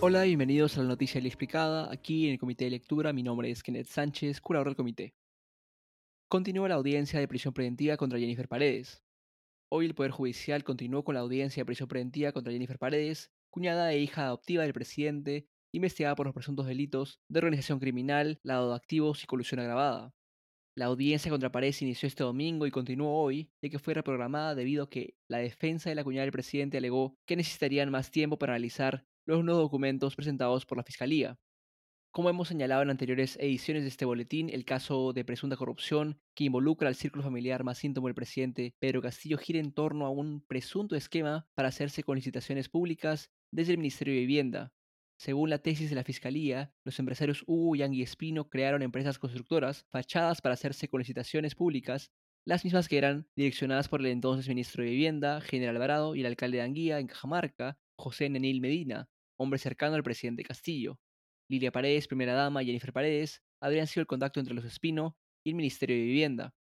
Hola, bienvenidos a la Noticia Explicada. Aquí en el Comité de Lectura, mi nombre es Kenneth Sánchez, curador del comité. Continúa la audiencia de prisión preventiva contra Jennifer Paredes. Hoy el Poder Judicial continuó con la audiencia de prisión preventiva contra Jennifer Paredes, cuñada e hija adoptiva del presidente, investigada por los presuntos delitos de organización criminal, lavado de activos y colusión agravada. La audiencia contra Paredes inició este domingo y continuó hoy, ya que fue reprogramada debido a que la defensa de la cuñada del presidente alegó que necesitarían más tiempo para analizar los nuevos documentos presentados por la Fiscalía. Como hemos señalado en anteriores ediciones de este boletín, el caso de presunta corrupción que involucra al círculo familiar más íntimo del presidente Pedro Castillo gira en torno a un presunto esquema para hacerse con licitaciones públicas desde el Ministerio de Vivienda. Según la tesis de la Fiscalía, los empresarios Hugo, Yang y Espino crearon empresas constructoras fachadas para hacerse con licitaciones públicas, las mismas que eran direccionadas por el entonces ministro de Vivienda, General Alvarado, y el alcalde de Anguía, en Cajamarca, José Nenil Medina, hombre cercano al presidente Castillo. Lilia Paredes, primera dama, y Jennifer Paredes habrían sido el contacto entre los Espino y el Ministerio de Vivienda.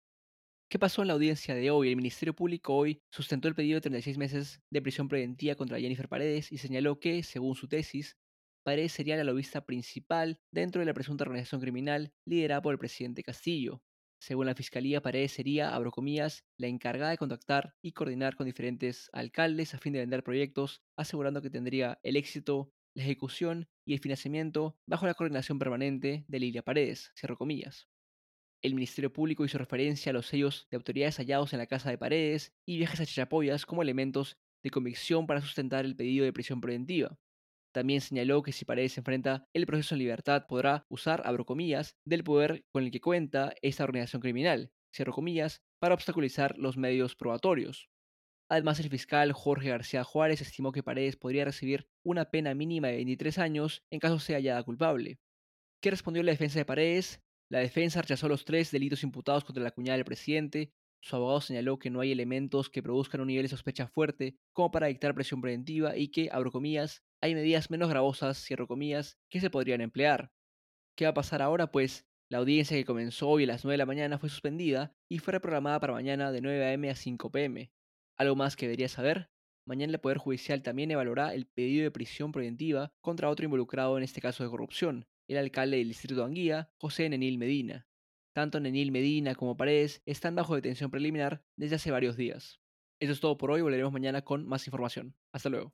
¿Qué pasó en la audiencia de hoy? El Ministerio Público hoy sustentó el pedido de 36 meses de prisión preventiva contra Jennifer Paredes y señaló que, según su tesis, Paredes sería la lobista principal dentro de la presunta organización criminal liderada por el presidente Castillo. Según la Fiscalía, Paredes sería, abro comillas, la encargada de contactar y coordinar con diferentes alcaldes a fin de vender proyectos, asegurando que tendría el éxito la ejecución y el financiamiento bajo la coordinación permanente de Lilia Paredes, cierro. El Ministerio Público hizo referencia a los sellos de autoridades hallados en la casa de Paredes y viajes a Chachapoyas como elementos de convicción para sustentar el pedido de prisión preventiva. También señaló que si Paredes enfrenta el proceso en libertad podrá usar, abro comillas, del poder con el que cuenta esta organización criminal, cierro comillas, para obstaculizar los medios probatorios. Además, el fiscal Jorge García Juárez estimó que Paredes podría recibir una pena mínima de 23 años en caso sea hallada culpable. ¿Qué respondió la defensa de Paredes? La defensa rechazó los tres delitos imputados contra la cuñada del presidente. Su abogado señaló que no hay elementos que produzcan un nivel de sospecha fuerte como para dictar presión preventiva y que, abro comillas, hay medidas menos gravosas, cierro comillas, que se podrían emplear. ¿Qué va a pasar ahora? Pues la audiencia que comenzó hoy a las 9 de la mañana fue suspendida y fue reprogramada para mañana de 9 a.m. a 5 p.m. Algo más que debería saber, mañana el Poder Judicial también evaluará el pedido de prisión preventiva contra otro involucrado en este caso de corrupción, el alcalde del distrito de Anguía, José Nenil Medina. Tanto Nenil Medina como Paredes están bajo detención preliminar desde hace varios días. Eso es todo por hoy, volveremos mañana con más información. Hasta luego.